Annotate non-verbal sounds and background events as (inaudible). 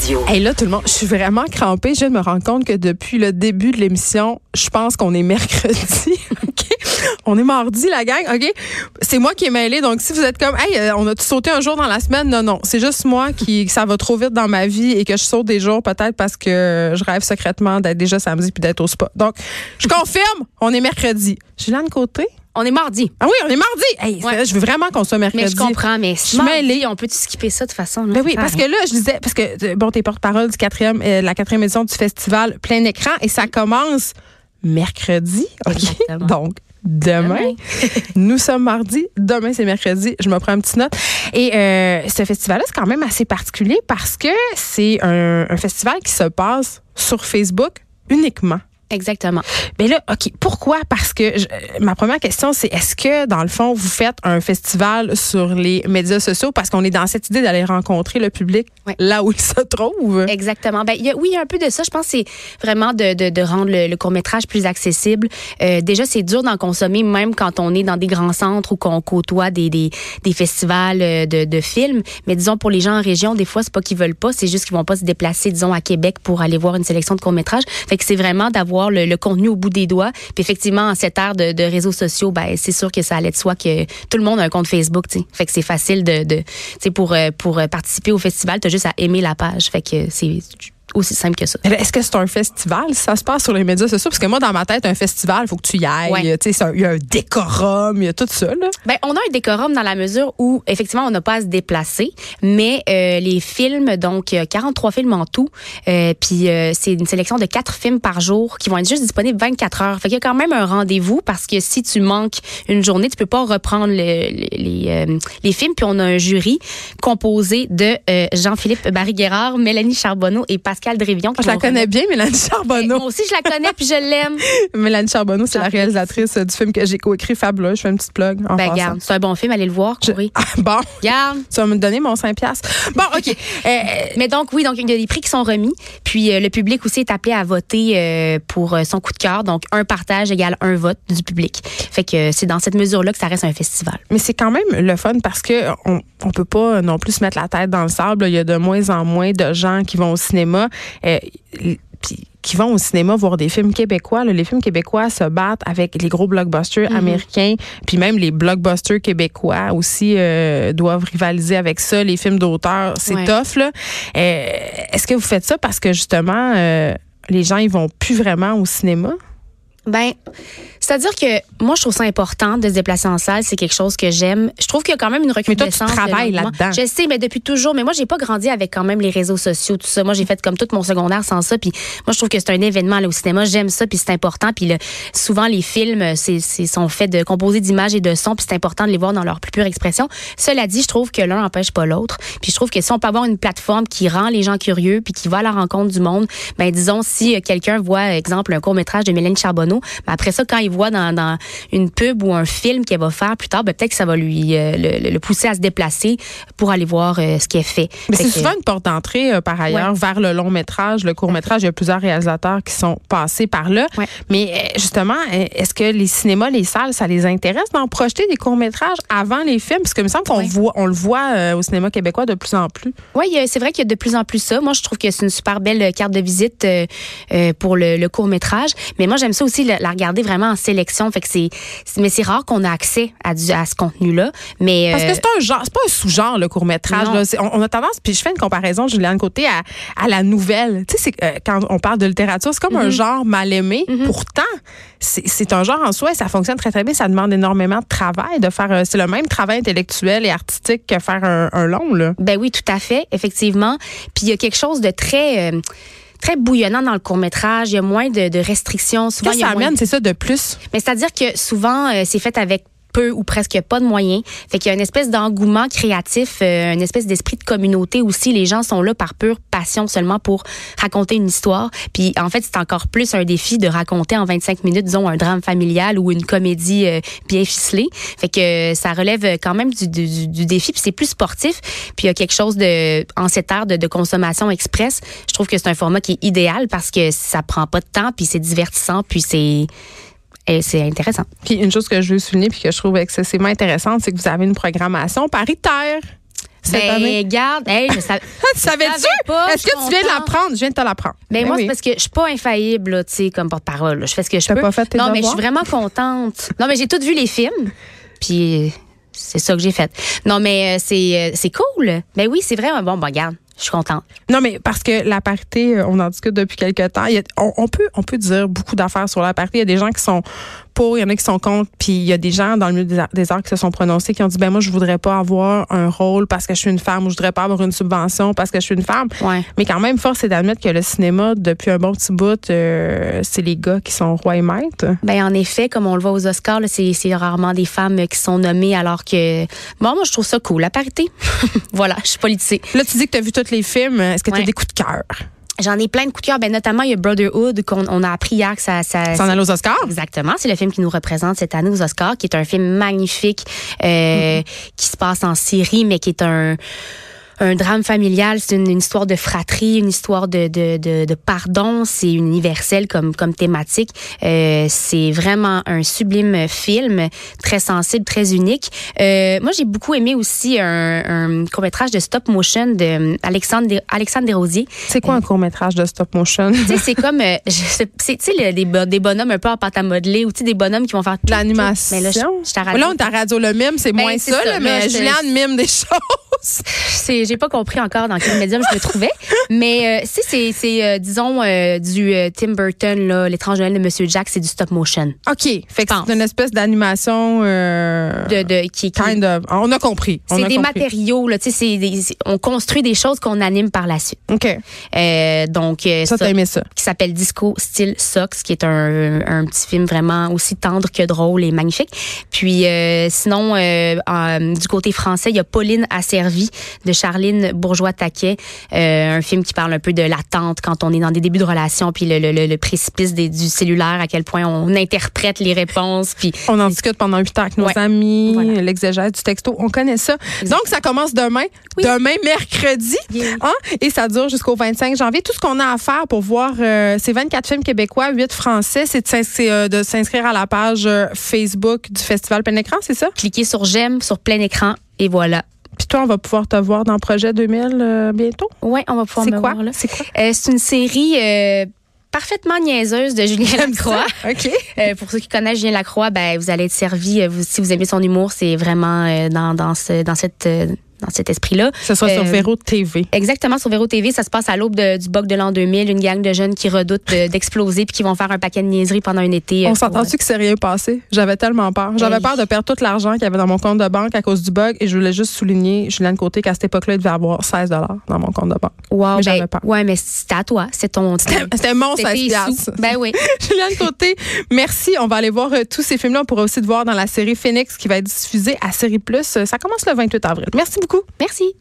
Radio. Hey là, tout le monde, je suis vraiment crampée. Je me rendre compte que depuis le début de l'émission, je pense qu'on est mercredi. (laughs) OK? On est mardi, la gang. OK? C'est moi qui ai mêlé. Donc, si vous êtes comme, hey, euh, on a tout sauté un jour dans la semaine, non, non. C'est juste moi qui, ça va trop vite dans ma vie et que je saute des jours peut-être parce que je rêve secrètement d'être déjà samedi puis d'être au spa. Donc, je confirme, on est mercredi. Julien Côté? On est mardi. Ah oui, on est mardi. Hey, Ouais. Je veux vraiment qu'on soit mercredi. Mais je comprends, mais Je mêlée. on peut-tu skipper ça de façon? là? Ben oui, parce que là, je disais, parce que euh, bon, t'es porte-parole du quatrième, euh, la quatrième édition du festival plein écran et ça commence mercredi. OK? Exactement. (laughs) Donc, demain. Demain. (laughs) Nous sommes mardi. Demain, c'est mercredi. Je me prends une petite note. Et euh, ce festival-là, c'est quand même assez particulier parce que c'est un, un festival qui se passe sur Facebook uniquement. Exactement. Mais là, OK, pourquoi? Parce que je- euh, ma première question, c'est est-ce que, dans le fond, vous faites un festival sur les médias sociaux parce qu'on est dans cette idée d'aller rencontrer le public Ouais. là où il se trouve? Exactement. Ben, il y a, oui, il y a un peu de ça. Je pense que c'est vraiment de, de, de rendre le, le court-métrage plus accessible. Euh, déjà, c'est dur d'en consommer même quand on est dans des grands centres ou qu'on côtoie des, des, des festivals euh, de, de films. Mais disons, pour les gens en région, des fois, c'est pas qu'ils veulent pas, c'est juste qu'ils vont pas se déplacer, disons, à Québec pour aller voir une sélection de court-métrages. Fait que c'est vraiment d'avoir le, contenu au bout des doigts. Puis effectivement, en cette ère de, réseaux sociaux, ben, c'est sûr que ça allait de soi que tout le monde a un compte Facebook, tu. Fait que c'est facile de, tu euh, pour participer au festival, t'as juste à aimer la page. Fait que c'est aussi simple que ça. Est-ce que c'est un festival? Ça se passe sur les médias sociaux? Parce que moi, dans ma tête, un festival, il faut que tu y ailles. Ouais. Un- Il y a un décorum, il y a tout ça. Là. Ben, on a un décorum dans la mesure où, effectivement, on n'a pas à se déplacer, mais euh, les films, donc euh, 43 films en tout, euh, puis euh, c'est une sélection de quatre films par jour qui vont être juste disponibles 24 heures. Fait qu'il y a quand même un rendez-vous parce que si tu manques une journée, tu peux pas reprendre le- le- les, euh, les films. Puis on a un jury composé de euh, Jean-Philippe Barry-Guerrard, Mélanie Charbonneau et Pascal Qui Je la connais bien, Mélanie Moi Charbonneau. aussi, je la connais puis je l'aime. (laughs) Mélanie Charbonneau, c'est la réalisatrice du film que j'ai coécrit Fabuleux. Je fais une petite plug. En Ben, garde, c'est un bon film, allez le voir, Je- courir. Ah, (laughs) bon, Garde. tu vas me donner mon 5 piastres. Bon, OK. (laughs) Euh, Mais donc, oui, donc il y a des prix qui sont remis. Puis euh, le public aussi est appelé à voter euh, pour son coup de cœur. Donc, un partage égale un vote du public. Fait que c'est dans cette mesure-là que ça reste un festival. Mais c'est quand même le fun parce que on, on peut pas non plus se mettre la tête dans le sable. Il y a de moins en moins de gens qui vont au cinéma. Euh, qui vont au cinéma voir des films québécois. là. Les films québécois se battent avec les gros blockbusters américains, puis même les blockbusters québécois aussi euh, doivent rivaliser avec ça. Les films d'auteur, c'est Ouais. tough. Là. Euh, Est-ce que vous faites ça parce que justement, euh, les gens ils vont plus vraiment au cinéma? Ben, c'est-à-dire que moi, je trouve ça important de se déplacer en salle. C'est quelque chose que j'aime. Je trouve qu'il y a quand même une Mais toi, tu recrudescence. travailles là-dedans. Je sais, mais depuis toujours. Mais moi, j'ai pas grandi avec quand même les réseaux sociaux, tout ça. Moi, j'ai fait comme tout mon secondaire sans ça. Puis moi, je trouve que c'est un événement aller au cinéma. J'aime ça, puis c'est important. Puis le- souvent, les films, c'est, c'est- sont faits de composés d'images et de sons, puis c'est important de les voir dans leur plus pure expression. Cela dit, je trouve que l'un n'empêche pas l'autre. Puis je trouve que si on peut avoir une plateforme qui rend les gens curieux, puis qui va à la rencontre du monde, ben disons si euh, quelqu'un voit, exemple, un court métrage de Mélanie Charbonneau, après ça, quand il voit dans, dans une pub ou un film qu'elle va faire plus tard, ben peut-être que ça va lui euh, le, le pousser à se déplacer pour aller voir euh, ce qu'elle fait. Mais c'est souvent une porte d'entrée, euh, par ailleurs, vers le long métrage, le court métrage. Il y a plusieurs réalisateurs qui sont passés par là. Ouais. Mais euh, justement, est-ce que les cinémas, les salles, ça les intéresse d'en projeter des courts métrages avant les films? Parce que il me semble qu'on Ouais. voit, on le voit au cinéma québécois de plus en plus. Oui, c'est vrai qu'il y a de plus en plus ça. Moi, je trouve que c'est une super belle carte de visite pour le, le court métrage. Mais moi, j'aime ça aussi la, la regarder vraiment en sélection. Fait que c'est, mais c'est rare qu'on a accès à, du, à ce contenu-là. Mais Parce euh, que c'est un genre, c'est pas un sous-genre, le là. C'est- On, on a tendance, puis je fais une comparaison, Juliane Côté, à, à la nouvelle. Tu sais, c'est, euh, quand on parle de littérature, c'est comme un genre mal aimé. Pourtant, c'est, c'est un genre en soi et ça fonctionne très, très bien. Ça demande énormément de travail, de faire, euh, c'est le même travail intellectuel et artistique que faire un, un long, là. Ben oui, tout à fait, effectivement. Puis il y a quelque chose de très euh, très bouillonnant dans le court métrage. Il y a moins de, de restrictions. Souvent, Qu'est-ce que ça amène, c'est ça, de plus? Mais c'est-à-dire que souvent, euh, c'est fait avec peu ou presque pas de moyens. Fait qu'il y a une espèce d'engouement créatif, euh, une espèce d'esprit de communauté aussi. Les gens sont là par pure passion seulement pour raconter une histoire. Puis en fait, c'est encore plus un défi de raconter en 25 minutes, disons, un drame familial ou une comédie euh, bien ficelée. Fait que euh, ça relève quand même du, défi. Puis c'est plus sportif. Puis il y a quelque chose de en cette ère de, de consommation express. Je trouve que c'est un format qui est idéal parce que ça prend pas de temps, puis c'est divertissant, puis c'est et c'est intéressant. Puis une chose que je veux souligner puis que je trouve excessivement intéressante, c'est que vous avez une programmation paritaire. Cette ben, année. garde, hey, je (laughs) savais, Tu savais-tu? Est-ce que tu viens de l'apprendre? Je viens de te l'apprendre. Ben, Ben moi, oui. c'est parce que je suis pas infaillible, là, tu sais, comme porte-parole. Je fais ce que je peux. pas fait tes non, mais je suis vraiment contente. Non, mais j'ai tout vu les films. Puis c'est ça que j'ai fait. Non, mais euh, c'est euh, c'est cool. Ben oui, c'est vrai. Bon, ben regarde, je suis contente. Non, mais parce que la parité, euh, on en discute depuis quelques temps. On peut, on peut dire beaucoup d'affaires sur la parité. Il y a des gens qui sont pour, il y en a qui sont contre, puis il y a des gens dans le milieu des arts, des arts qui se sont prononcés qui ont dit ben moi je voudrais pas avoir un rôle parce que je suis une femme ou je voudrais pas avoir une subvention parce que je suis une femme. Ouais. Mais quand même, force est d'admettre que le cinéma, depuis un bon petit bout, euh, c'est les gars qui sont rois et maîtres. Ben en effet, comme on le voit aux Oscars, c'est c'est rarement des femmes qui sont nommées alors que bon, moi je trouve ça cool la parité. (laughs) voilà, je suis politisée. Là, tu dis que tu as vu tous les films. Est-ce que tu as Ouais. des coups de cœur? J'en ai plein de coups de cœur. Ben notamment il y a Brotherhood qu'on on a appris hier que ça ça Ça en allait aux Oscars? Exactement, c'est le film qui nous représente cette année aux Oscars, qui est un film magnifique euh, qui se passe en Syrie, mais qui est un un drame familial, c'est une, une histoire de fratrie, une histoire de, de, de, de pardon, c'est universel comme, comme thématique. Euh, c'est vraiment un sublime film, très sensible, très unique. Euh, moi, j'ai beaucoup aimé aussi un, un court-métrage de stop motion de Alexandre, Des- Alexandre Desrosiers. C'est quoi un court-métrage de stop motion? C'est (laughs) comme, euh, c'est, tu sais, le- des, des bonhommes un peu en pâte à modeler ou tu sais, des bonhommes qui vont faire tout, L'animation. Mais là, je, je. Là, on est à Radio Le Mime, c'est Ben, moins ça, ça, mais je- Juliane mime des (laughs) choses. C'est, j'ai pas compris encore dans quel médium je me trouvais. Mais, euh, si c'est, c'est, euh, disons, euh, du Tim Burton, là, l'étrange Noël de Monsieur Jack, c'est du stop motion. OK. Fait que pense. c'est une espèce d'animation. De, de, qui, qui- kind of. On a compris. On c'est a des compris. matériaux, là, tu sais, c'est des- c'est- on construit des choses qu'on anime par la suite. OK. Euh, donc, euh, Ça, t'as aimé ça. qui s'appelle Disco Style Socks, qui est un, un petit film vraiment aussi tendre que drôle et magnifique. Puis euh, sinon, euh, euh, du côté français, il y a Pauline Asservie de Bourgeois-Taquet, euh, un film qui parle un peu de l'attente quand on est dans des débuts de relation, puis le, le, le, le précipice des, du cellulaire, à quel point on interprète les réponses, puis On en discute pendant huit ans avec nos Ouais. amis, Voilà. l'exégèse du texto. On connaît ça. Donc, ça commence demain. Oui. Demain, mercredi. Yeah. Hein? Et ça dure jusqu'au 25 janvier. Tout ce qu'on a à faire pour voir euh, ces 24 films québécois, 8 français, c'est de euh, de s'inscrire à la page Facebook du Festival Plein Écran, c'est ça? cliquez sur j'aime sur plein écran, et voilà. Puis toi, on va pouvoir te voir dans Projet 2000 euh, bientôt? Ouais, on va pouvoir me quoi? voir là. C'est quoi? Euh, c'est une série euh, parfaitement niaiseuse de Julien Lacroix. (laughs) OK. Euh, pour ceux qui connaissent Julien Lacroix, ben vous allez être servi. vous- si vous aimez son humour, c'est vraiment euh, dans dans ce dans cette euh, dans cet esprit-là. Ce sera sur Euh, Véro TV. Exactement sur Véro TV, ça se passe à l'aube du bug de l'an 2000, une gang de jeunes qui redoutent de- d'exploser puis qui vont faire un paquet de niaiseries pendant un été. euh, On s'entend-tu que c'est rien passé? J'avais tellement peur. J'avais peur de perdre tout l'argent qu'il y avait dans mon compte de banque à cause du bug et je voulais juste souligner, Julien Côté, qu'à cette époque-là, il devait avoir 16 dans mon compte de banque. euh, wow, mais ben, j'avais peur. Ouais, mais c'est à toi, c'est ton. C'était mon c'est 16 tes piastres. sous. Ben oui. (laughs) Juliane Côté, merci. On va aller voir euh, tous ces films-là. On pourra aussi te voir dans la série Phoenix qui va être diffusée à Série Plus. Euh, Ça commence le 28 avril. Merci beaucoup. Merci.